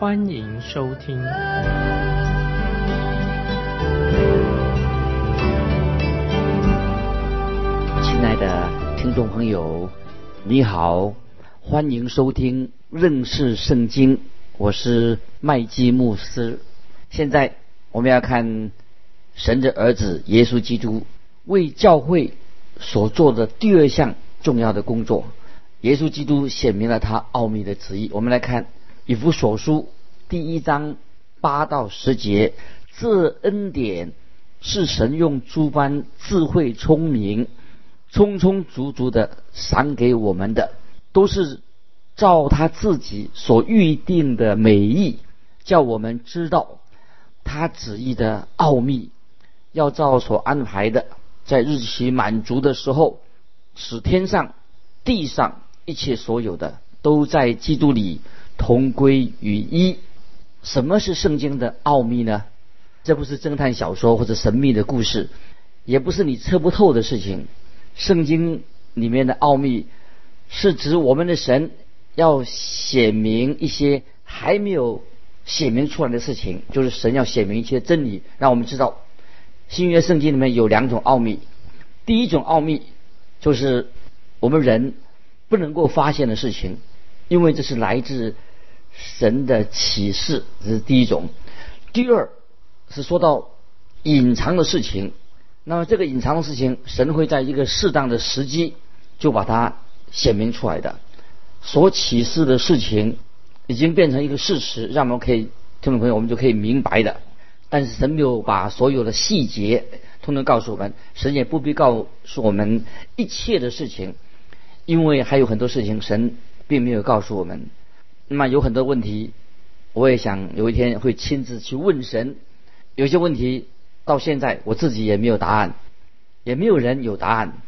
欢迎收听。亲爱的听众朋友，你好，欢迎收听认识圣经，我是麦基牧师。现在我们要看神的儿子耶稣基督为教会所做的第二项重要的工作。耶稣基督显明了他奥秘的旨意。我们来看以弗所书第一章八到十节，这恩典是神用诸般智慧聪明。充充足足的赏给我们的，都是照他自己所预定的美意，叫我们知道他旨意的奥秘，要照所安排的，在日期满足的时候，使天上、地上一切所有的，都在基督里同归于一。什么是圣经的奥秘呢？这不是侦探小说或者神秘的故事，也不是你测不透的事情。圣经里面的奥秘，是指我们的神要显明一些还没有显明出来的事情，就是神要显明一些真理，让我们知道新约圣经里面有两种奥秘。第一种奥秘就是我们人不能够发现的事情，因为这是来自神的启示，这是第一种。第二是说到隐藏的事情。那么这个隐藏的事情，神会在一个适当的时机就把它显明出来的。所启示的事情已经变成一个事实，让我们可以听众朋友我们就可以明白的。但是神没有把所有的细节通通告诉我们，神也不必告诉我们一切的事情，因为还有很多事情神并没有告诉我们。那么有很多问题，我也想有一天会亲自去问神。有些问题。到现在我自己也没有答案，也没有人有答案。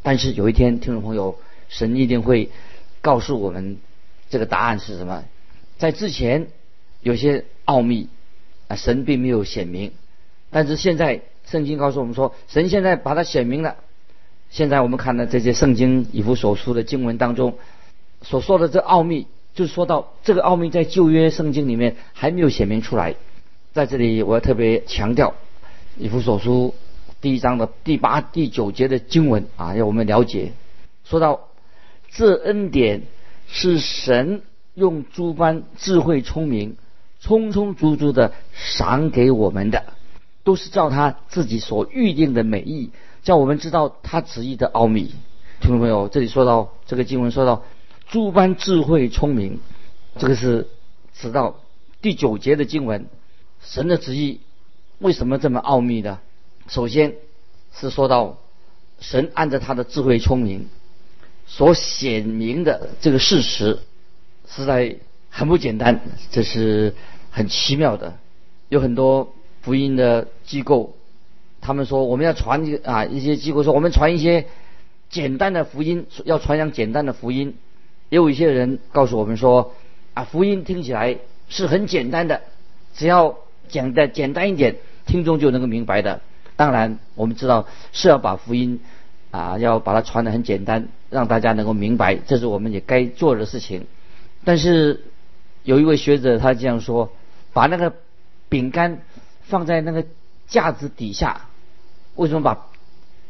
但是有一天，听众朋友，神一定会告诉我们这个答案是什么。在之前有些奥秘啊，神并没有显明，但是现在圣经告诉我们说，神现在把它显明了。现在我们看到这些圣经以弗所书的经文当中所说的这奥秘，就说到这个奥秘在旧约圣经里面还没有显明出来。在这里，我要特别强调。以弗所书第一章的第八、第九节的经文啊，要我们了解。说到这恩典是神用诸般智慧聪明、充充足足的赏给我们的，都是照他自己所预定的美意，叫我们知道他旨意的奥秘。听众朋友，这里说到这个经文，说到诸般智慧聪明，这个是直到第九节的经文，神的旨意。为什么这么奥秘的？首先是说到神按照他的智慧聪明所显明的这个事实，实在很不简单，这是很奇妙的。有很多福音的机构，他们说我们要传啊一些机构说我们传一些简单的福音，要传扬简单的福音。也有一些人告诉我们说啊福音听起来是很简单的，只要讲的简单一点。听众就能够明白的。当然，我们知道是要把福音啊，要把它传得很简单，让大家能够明白，这是我们也该做的事情。但是有一位学者他这样说：把那个饼干放在那个架子底下，为什么把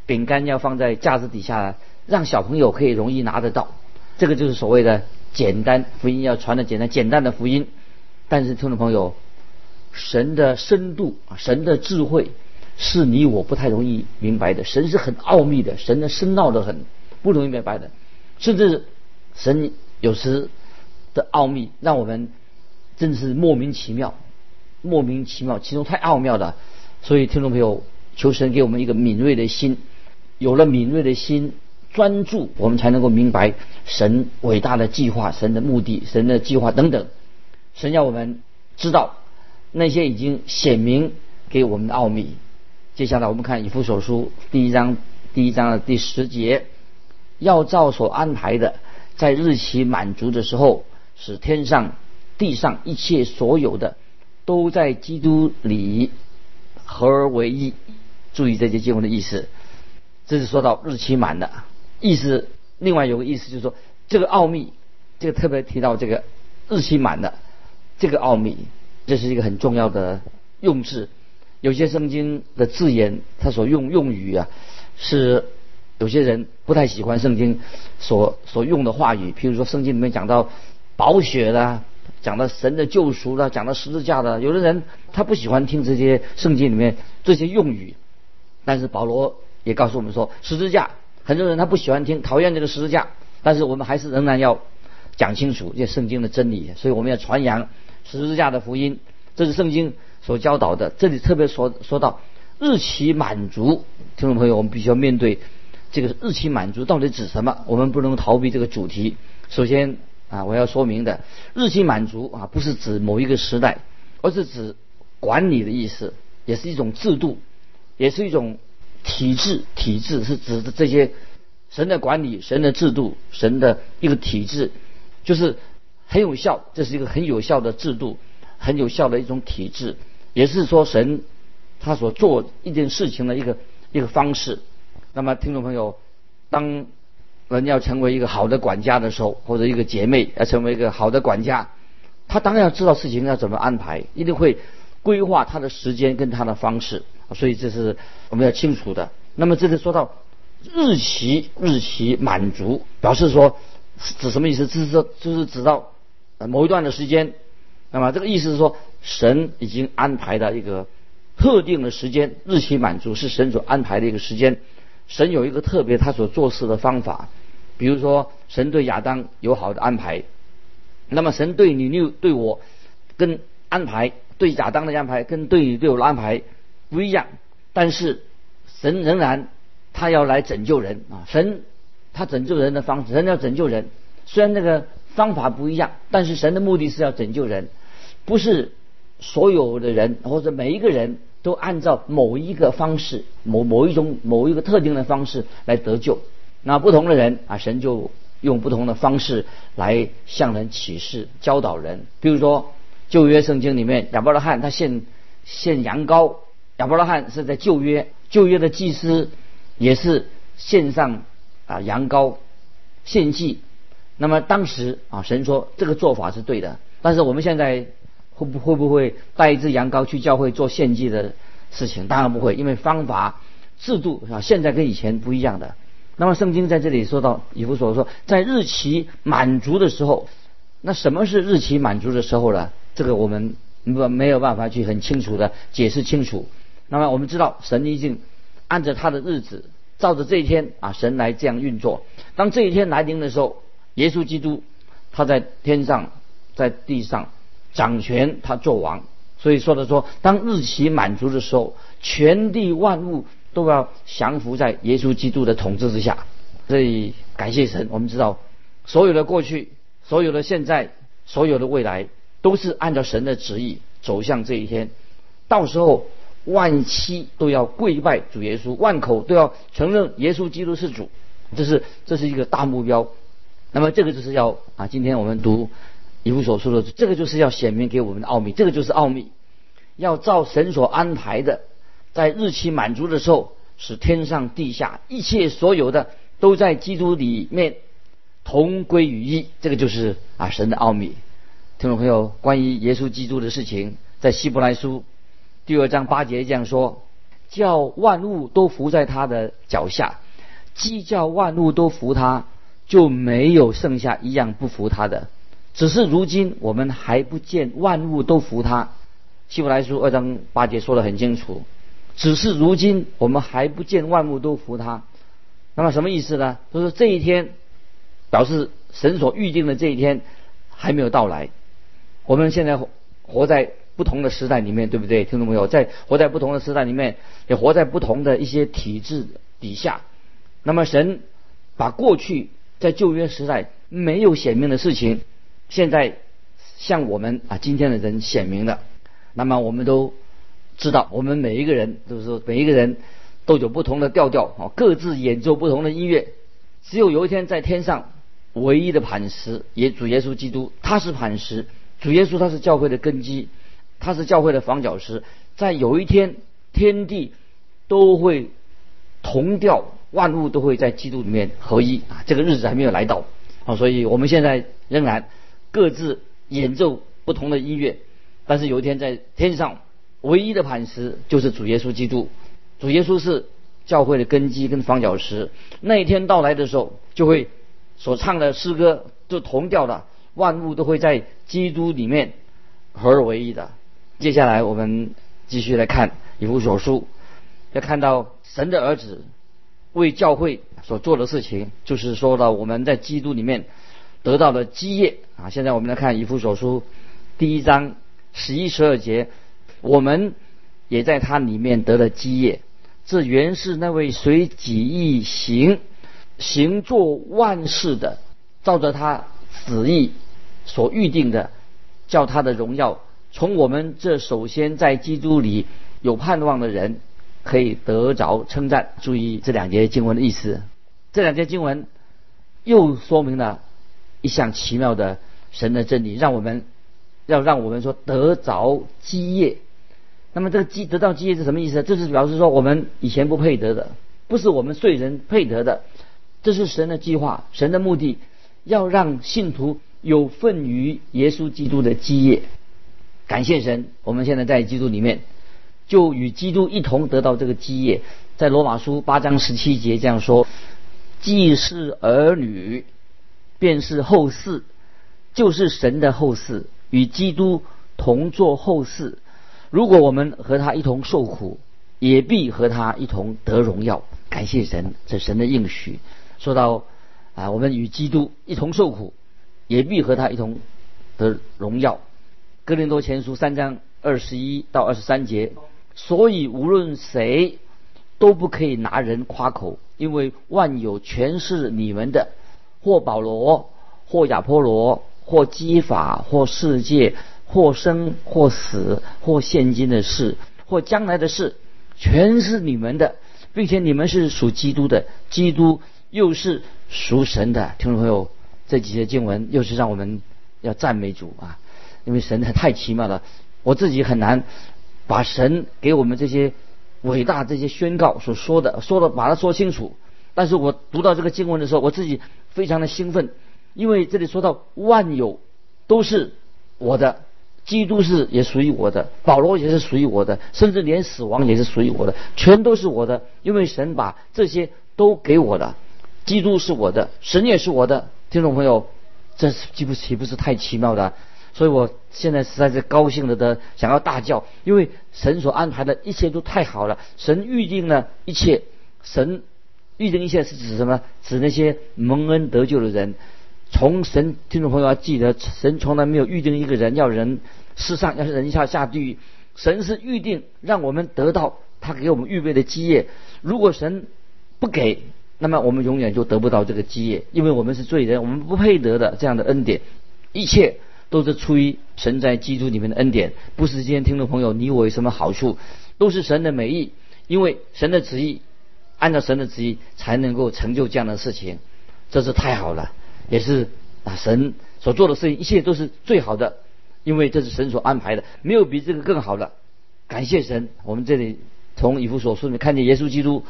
饼干要放在架子底下呢？让小朋友可以容易拿得到。这个就是所谓的简单福音，要传的简单，简单的福音。但是听众朋友。神的深度啊，神的智慧是你我不太容易明白的。神是很奥秘的，神的深奥的很不容易明白的。甚至神有时的奥秘，让我们真是莫名其妙，莫名其妙，其中太奥妙了。所以听众朋友，求神给我们一个敏锐的心，有了敏锐的心，专注，我们才能够明白神伟大的计划、神的目的、神的计划等等。神要我们知道。那些已经显明给我们的奥秘。接下来我们看以弗所书第一章第一章的第十节，要照所安排的，在日期满足的时候，使天上地上一切所有的都在基督里合而为一。注意这些经文的意思，这是说到日期满的意思。另外有个意思就是说，这个奥秘，这个特别提到这个日期满的这个奥秘，这是一个很重要的用字。有些圣经的字眼，它所用用语啊，是有些人不太喜欢圣经所所用的话语。譬如说，圣经里面讲到宝血的，讲到神的救赎的，讲到十字架的，有的人他不喜欢听这些圣经里面这些用语。但是保罗也告诉我们说，十字架很多人他不喜欢听，讨厌这个十字架。但是我们还是仍然要讲清楚这圣经的真理，所以我们要传扬十字架的福音。这是圣经。所教导的，这里特别说说到日期满足，听众朋友，我们必须要面对这个日期满足到底指什么？我们不能逃避这个主题。首先啊，我要说明的，日期满足啊，不是指某一个时代，而是指管理的意思，也是一种制度，也是一种体制。体制是指的这些神的管理、神的制度、神的一个体制，就是很有效，这是一个很有效的制度，很有效的一种体制。也是说神他所做一件事情的一个一个方式。那么听众朋友，当人要成为一个好的管家的时候，或者一个姐妹要成为一个好的管家，他当然要知道事情要怎么安排，一定会规划他的时间跟他的方式。所以这是我们要清楚的。那么这里说到日期日期满足，表示说指什么意思？就是说就是指到某一段的时间。那么这个意思是说，神已经安排的一个特定的时间，日期满足是神所安排的一个时间。神有一个特别他所做事的方法，比如说神对亚当有好的安排，那么神对你六对我跟安排对亚当的安排跟对你对我的安排不一样，但是神仍然他要来拯救人啊，神他拯救人的方式，神要拯救人，虽然那个方法不一样，但是神的目的是要拯救人。不是所有的人或者每一个人都按照某一个方式、某某一种某一个特定的方式来得救。那不同的人啊，神就用不同的方式来向人启示、教导人。比如说旧约圣经里面，亚伯拉罕他献献羊羔，亚伯拉罕是在旧约，旧约的祭司也是献上啊羊羔献祭。那么当时啊，神说这个做法是对的，但是我们现在。会不会不会带一只羊羔去教会做献祭的事情？当然不会，因为方法制度啊，现在跟以前不一样的。那么圣经在这里说到以弗所说，在日期满足的时候，那什么是日期满足的时候呢？这个我们没没有办法去很清楚的解释清楚。那么我们知道，神已经按照他的日子，照着这一天啊，神来这样运作。当这一天来临的时候，耶稣基督他在天上，在地上。掌权，他做王，所以说的说，当日期满足的时候，全地万物都要降服在耶稣基督的统治之下。所以感谢神，我们知道，所有的过去，所有的现在，所有的未来，都是按照神的旨意走向这一天。到时候，万期都要跪拜主耶稣，万口都要承认耶稣基督是主，这是这是一个大目标。那么这个就是要啊，今天我们读。以弗所说的，这个就是要显明给我们的奥秘，这个就是奥秘，要照神所安排的，在日期满足的时候，使天上地下一切所有的都在基督里面同归于一，这个就是啊神的奥秘。听众朋友，关于耶稣基督的事情，在希伯来书第二章八节这样说：叫万物都伏在他的脚下，既叫万物都服他，就没有剩下一样不服他的。只是如今我们还不见万物都服他，希伯来书二章八节说得很清楚。只是如今我们还不见万物都服他，那么什么意思呢？就是这一天表示神所预定的这一天还没有到来。我们现在活在不同的时代里面，对不对？听众朋友，在活在不同的时代里面，也活在不同的一些体制底下。那么神把过去在旧约时代没有显明的事情。现在，向我们啊，今天的人显明的，那么我们都知道，我们每一个人都是说每一个人都有不同的调调啊，各自演奏不同的音乐。只有有一天在天上唯一的磐石，也主耶稣基督，他是磐石。主耶稣他是教会的根基，他是教会的房角石。在有一天，天地都会同调，万物都会在基督里面合一啊！这个日子还没有来到啊，所以我们现在仍然各自演奏不同的音乐。但是有一天在天上唯一的磐石就是主耶稣基督，主耶稣是教会的根基跟房角石。那一天到来的时候，就会所唱的诗歌就同调的。万物都会在基督里面合而为一的。接下来我们继续来看以弗所书，要看到神的儿子为教会所做的事情，就是说到我们在基督里面得到的基业啊。现在我们来看以弗所书第一章十一十二节，我们也在他里面得了基业。这原是那位随己意行行做万事的，照着他旨意。所预定的，叫他的荣耀从我们这首先在基督里有盼望的人可以得着称赞。注意这两节经文的意思，这两节经文又说明了一项奇妙的神的真理，让我们要让我们说得着基业。那么这个基得到基业是什么意思？这是表示说我们以前不配得的，不是我们罪人配得的，这是神的计划，神的目的要让信徒。有份于耶稣基督的基业，感谢神，我们现在在基督里面，就与基督一同得到这个基业。在罗马书八章十七节这样说：既是儿女，便是后嗣，就是神的后嗣，与基督同作后嗣。如果我们和他一同受苦，也必和他一同得荣耀。感谢神，这神的应许。说到啊，我们与基督一同受苦。也必和他一同得荣耀。哥林多前书三章二十一到二十三节，所以无论谁都不可以拿人夸口，因为万有全是你们的，或保罗，或亚波罗，或基法，或世界，或生或死，或现今的事，或将来的事，全是你们的，并且你们是属基督的，基督又是属神的。听众朋友。这几节经文又是让我们要赞美主啊，因为神太奇妙了，我自己很难把神给我们这些伟大这些宣告所说的说的把它说清楚。但是我读到这个经文的时候，我自己非常的兴奋，因为这里说到万有都是我的，基督是也属于我的，保罗也是属于我的，甚至连死亡也是属于我的，全都是我的，因为神把这些都给我的，基督是我的，神也是我的。听众朋友，这岂不岂不是太奇妙的？所以我现在实在是高兴的的想要大叫，因为神所安排的一切都太好了。神预定了一切，神预定一切是指什么？指那些蒙恩得救的人。从神，听众朋友要记得，神从来没有预定一个人要人世上要是人下下地狱。神是预定让我们得到他给我们预备的基业。如果神不给，那么我们永远就得不到这个基业，因为我们是罪人，我们不配得的这样的恩典。一切都是出于神在基督里面的恩典，不是今天听众朋友你我有什么好处，都是神的美意。因为神的旨意，按照神的旨意才能够成就这样的事情，这是太好了，也是啊神所做的事情，一切都是最好的，因为这是神所安排的，没有比这个更好的。感谢神，我们这里从以弗所书里面看见耶稣基督。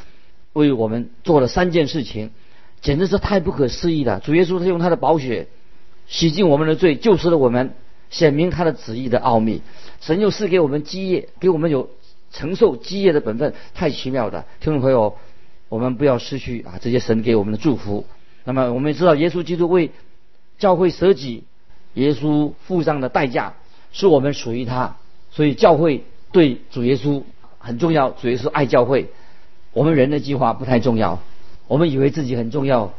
为我们做了三件事情，简直是太不可思议了。主耶稣他用他的宝血洗净我们的罪，救赎了我们，显明他的旨意的奥秘。神又赐给我们基业，给我们有承受基业的本分，太奇妙的。听众朋友，我们不要失去啊这些神给我们的祝福。那么我们也知道，耶稣基督为教会舍己，耶稣付上的代价是我们属于他，所以教会对主耶稣很重要。主耶稣爱教会。我们人的计划不太重要，我们以为自己很重要，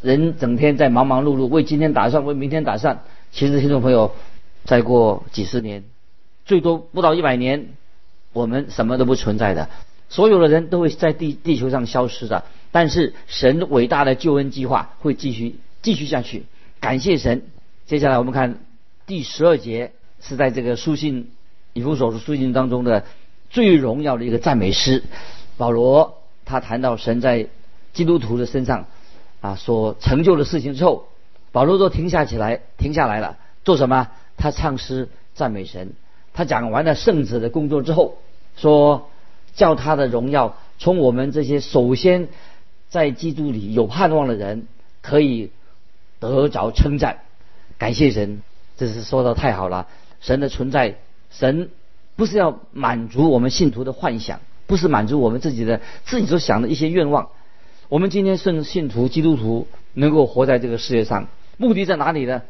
人整天在忙忙碌碌，为今天打算，为明天打算。其实，听众朋友，再过几十年，最多不到一百年，我们什么都不存在的，所有的人都会在地地球上消失的。但是，神伟大的救恩计划会继续继续下去。感谢神。接下来我们看第十二节，是在这个书信以弗所书信当中的最荣耀的一个赞美诗。保罗他谈到神在基督徒的身上啊所成就的事情之后，保罗都停下起来，停下来了，做什么？他唱诗赞美神。他讲完了圣子的工作之后，说叫他的荣耀从我们这些首先在基督里有盼望的人可以得着称赞，感谢神，这是说的太好了。神的存在，神不是要满足我们信徒的幻想，不是满足我们自己的自己所想的一些愿望。我们今天顺信徒基督徒能够活在这个世界上，目的在哪里呢？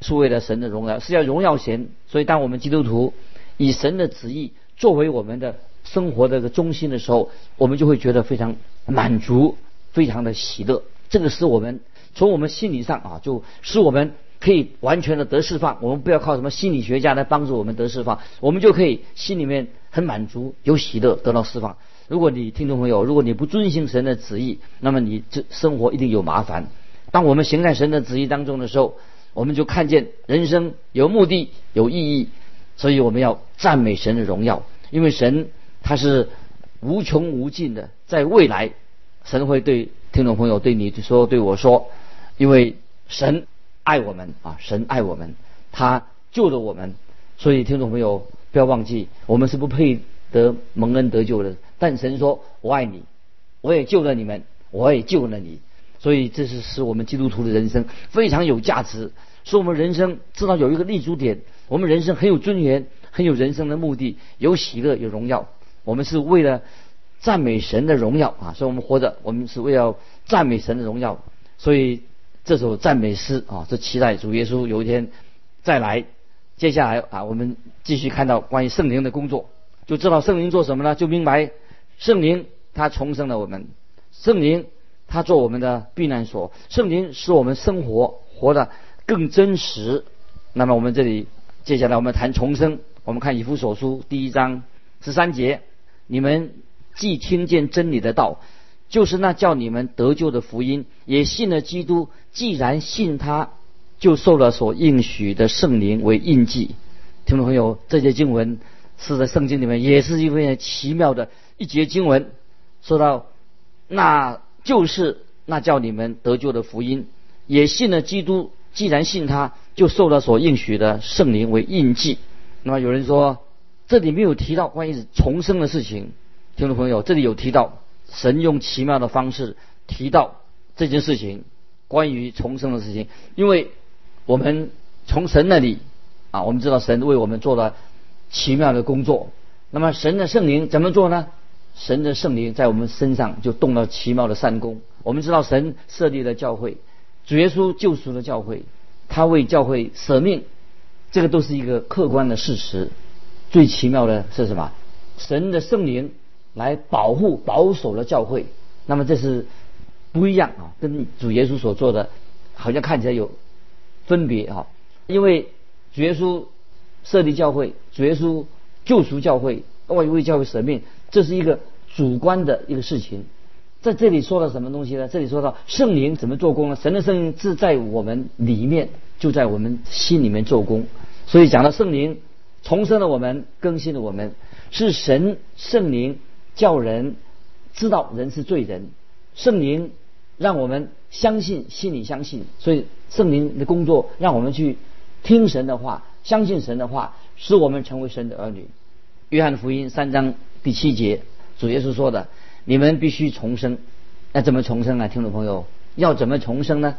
是为了神的荣耀，是要荣耀神。所以，当我们基督徒以神的旨意作为我们的生活的个中心的时候，我们就会觉得非常满足，非常的喜乐。这个是我们从我们心理上啊，就使我们可以完全的得释放。我们不要靠什么心理学家来帮助我们得释放，我们就可以心里面很满足，有喜乐，得到释放。如果你听众朋友，如果你不遵行神的旨意，那么你这生活一定有麻烦。当我们行在神的旨意当中的时候，我们就看见人生有目的、有意义，所以我们要赞美神的荣耀，因为神他是无穷无尽的，在未来，神会对听众朋友对你说、对我说，因为神爱我们啊，神爱我们，他救了我们，所以听众朋友不要忘记，我们是不配得蒙恩得救的，但神说我爱你，我也救了你们，我也救了你。所以，这是使我们基督徒的人生非常有价值，使我们人生知道有一个立足点，我们人生很有尊严，很有人生的目的，有喜乐，有荣耀。我们是为了赞美神的荣耀啊！所以我们活着，我们是为了赞美神的荣耀。所以这首赞美诗啊，是期待主耶稣有一天再来。接下来啊，我们继续看到关于圣灵的工作，就知道圣灵做什么呢？就明白圣灵他重生了我们，圣灵。他做我们的避难所，圣灵使我们生活活得更真实。那么我们这里接下来我们谈重生。我们看以弗所书第一章十三节：你们既听见真理的道，就是那叫你们得救的福音，也信了基督。既然信他，就受了所应许的圣灵为印记。听众朋友，这节经文是在圣经里面也是一位奇妙的一节经文，说到那。就是那叫你们得救的福音，也信了基督。既然信他，就受了所应许的圣灵为印记。那么有人说，这里没有提到关于重生的事情。听众朋友，这里有提到神用奇妙的方式提到这件事情，关于重生的事情。因为我们从神那里啊，我们知道神为我们做了奇妙的工作。那么神的圣灵怎么做呢？神的圣灵在我们身上就动了奇妙的善功。我们知道神设立了教会，主耶稣救赎了教会，他为教会舍命，这个都是一个客观的事实。最奇妙的是什么？神的圣灵来保护保守了教会。那么这是不一样啊，跟主耶稣所做的好像看起来有分别啊。因为主耶稣设立教会，主耶稣救赎教会，为为教会舍命。这是一个主观的一个事情，在这里说了什么东西呢？这里说到圣灵怎么做工呢？神的圣灵是在我们里面，就在我们心里面做工。所以讲到圣灵重生了我们，更新了我们，是神圣灵叫人知道人是罪人，圣灵让我们相信，心里相信。所以圣灵的工作让我们去听神的话，相信神的话，使我们成为神的儿女。约翰福音三章。第七节，主耶稣说的：“你们必须重生。那怎么重生啊？听众朋友，要怎么重生呢？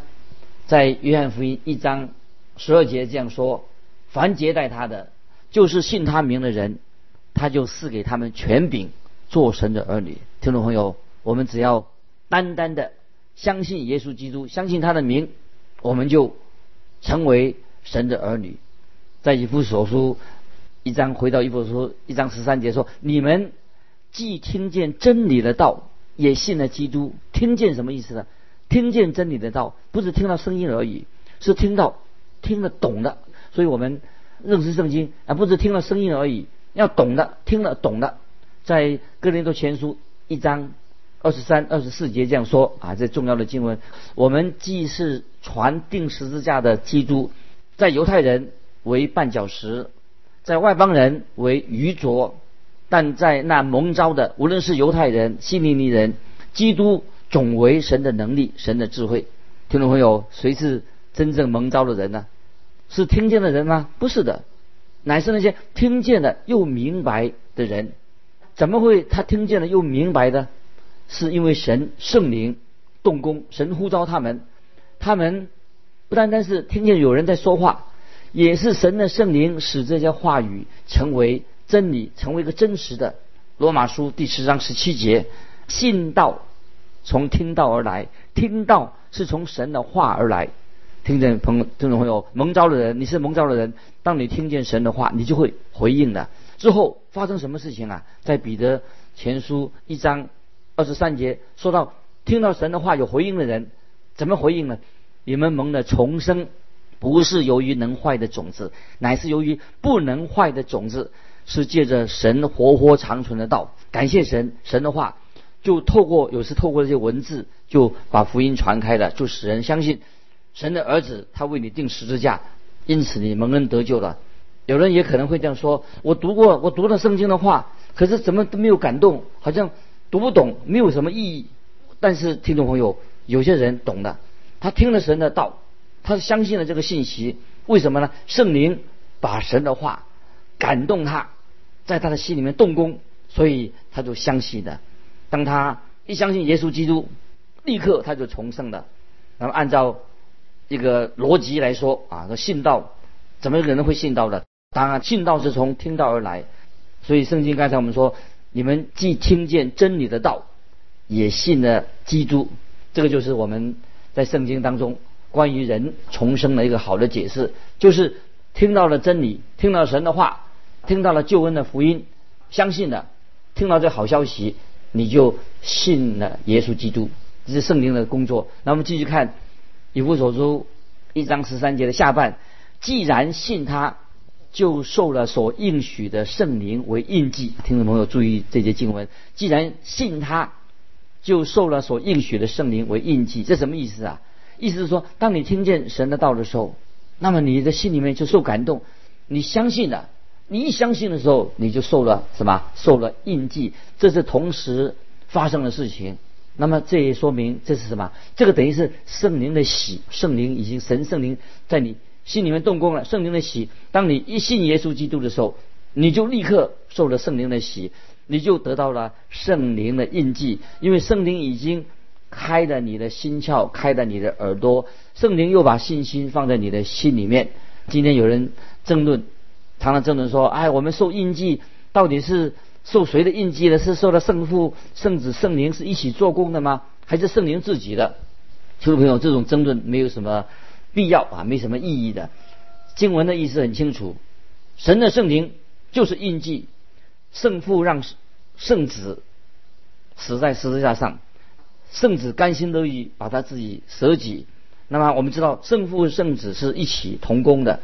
在约翰福音一章十二节这样说：凡接待他的，就是信他名的人，他就赐给他们权柄，做神的儿女。听众朋友，我们只要单单的相信耶稣基督，相信他的名，我们就成为神的儿女。在以弗所书。”一章回到一部书一章十三节说：你们既听见真理的道，也信了基督。听见什么意思呢？听见真理的道，不是听到声音而已，是听到听得懂的。所以我们认识圣经而，不是听了声音而已，要懂的，听了懂的。在哥林多前书一章二十三、二十四节这样说啊，这重要的经文。我们既是传定十字架的基督，在犹太人为绊脚石。在外邦人为愚拙，但在那蒙召的，无论是犹太人、希利尼人，基督总为神的能力、神的智慧。听众朋友，谁是真正蒙召的人呢？是听见的人吗？不是的，乃是那些听见了又明白的人。怎么会他听见了又明白的？是因为神圣灵动工，神呼召他们，他们不单单是听见有人在说话，也是神的圣灵使这些话语成为真理，成为一个真实的。罗马书第十章十七节，信道从听道而来，听道是从神的话而来。听见朋听众朋友蒙召的人，你是蒙召的人，当你听见神的话，你就会回应的。之后发生什么事情啊？在彼得前书一章。二十三节说到，听到神的话有回应的人，怎么回应呢？你们蒙的重生，不是由于能坏的种子，乃是由于不能坏的种子，是借着神活活长存的道。感谢神，神的话就透过有时透过这些文字，就把福音传开了，就使人相信神的儿子他为你定十字架，因此你蒙恩得救了。有人也可能会这样说：我读过，我读了圣经的话，可是怎么都没有感动，好像。读不懂没有什么意义，但是听众朋友，有些人懂的，他听了神的道，他相信了这个信息，为什么呢？圣灵把神的话感动他，在他的心里面动工，所以他就相信的。当他一相信耶稣基督，立刻他就重生了。那么按照一个逻辑来说啊，说信道怎么可能会信道的？当然，信道是从听道而来，所以圣经刚才我们说。你们既听见真理的道，也信了基督，这个就是我们在圣经当中关于人重生的一个好的解释，就是听到了真理，听到神的话，听到了救恩的福音，相信了，听到这好消息，你就信了耶稣基督，这是圣经的工作。那我们继续看以弗所书一章十三节的下半，既然信他。就受了所应许的圣灵为印记，听众朋友注意这节经文。既然信他，就受了所应许的圣灵为印记，这什么意思啊？意思是说，当你听见神的道的时候，那么你的心里面就受感动，你相信了。你一相信的时候，你就受了什么？受了印记，这是同时发生的事情。那么这也说明这是什么？这个等于是圣灵的喜，圣灵已经神圣灵在你。心里面动工了，圣灵的喜。当你一信耶稣基督的时候，你就立刻受了圣灵的喜，你就得到了圣灵的印记。因为圣灵已经开了你的心窍，开了你的耳朵，圣灵又把信心放在你的心里面。今天有人争论，常常争论说：“哎，我们受印记到底是受谁的印记呢？是受了圣父、圣子、圣灵是一起做工的吗？还是圣灵自己的？”听众朋友，这种争论没有什么。必要啊，没什么意义的。经文的意思很清楚，神的圣灵就是印记，圣父让圣子死在十字架上，圣子甘心乐意把他自己舍己。那么我们知道，圣父圣子是一起同工的，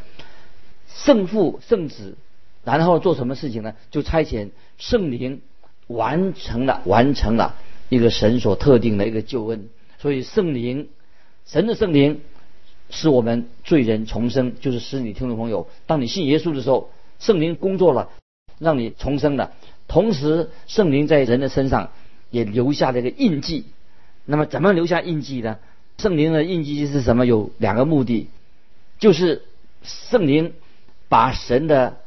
圣父圣子，然后做什么事情呢？就差遣圣灵完成了完成了一个神所特定的一个救恩。所以圣灵，神的圣灵。使我们罪人重生，就是使你听众朋友，当你信耶稣的时候，圣灵工作了，让你重生了。同时，圣灵在人的身上也留下了一个印记。那么，怎么留下印记呢？圣灵的印记是什么？有两个目的，就是圣灵把神的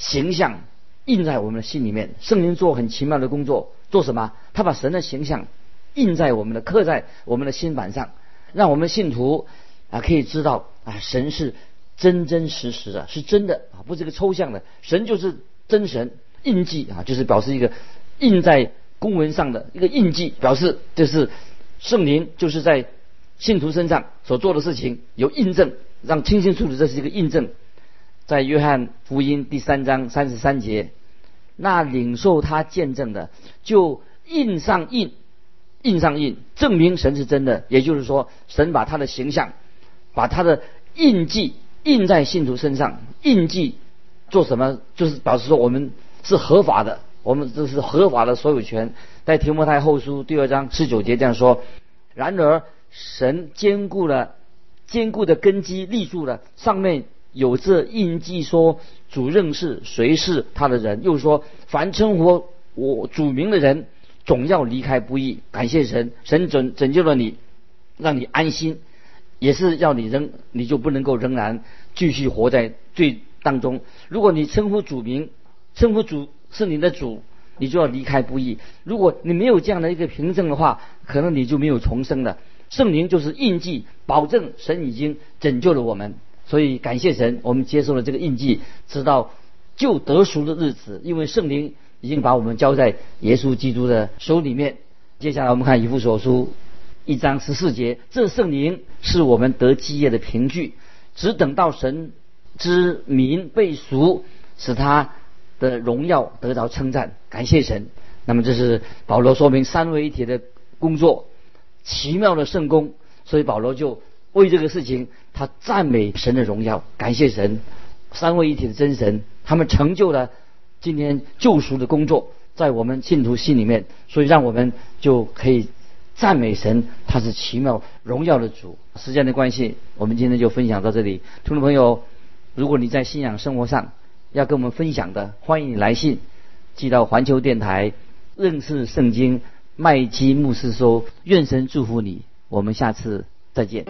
形象印在我们的心里面。圣灵做很奇妙的工作，做什么？他把神的形象印在我们的刻在我们的心板上，让我们信徒。啊，可以知道啊，神是真真实实的，是真的啊，不是个抽象的。神就是真神，印记啊，就是表示一个印在公文上的一个印记，表示这是圣灵就是在信徒身上所做的事情有印证，让清清楚楚这是一个印证。在约翰福音第三章三十三节，那领受他见证的就印上印，印上印，证明神是真的。也就是说，神把他的形象。把他的印记印在信徒身上，印记做什么？就是表示说我们是合法的，我们这是合法的所有权。在提摩太后书第二章十九节这样说：然而神坚固了坚固的根基立住了，上面有这印记说主认识谁是他的人，又说凡称呼我主名的人，总要离开不易。感谢神，神拯拯救了你，让你安心，也是要你仍你就不能够仍然继续活在罪当中。如果你称呼主名，称呼主是你的主。你就要离开不易。如果你没有这样的一个凭证的话，可能你就没有重生了。圣灵就是印记，保证神已经拯救了我们。所以感谢神，我们接受了这个印记，直到就得赎的日子。因为圣灵已经把我们交在耶稣基督的手里面。接下来我们看以弗所书一章十四节，这圣灵是我们得基业的凭据，只等到神之名被赎，使他。的荣耀得到称赞，感谢神。那么这是保罗说明三位一体的工作，奇妙的圣功。所以保罗就为这个事情，他赞美神的荣耀，感谢神。三位一体的真神，他们成就了今天救赎的工作，在我们信徒心里面，所以让我们就可以赞美神，他是奇妙荣耀的主。时间的关系，我们今天就分享到这里。听众朋友，如果你在信仰生活上，要跟我们分享的，欢迎你来信寄到环球电台认识圣经麦基牧师说，愿神祝福你，我们下次再见。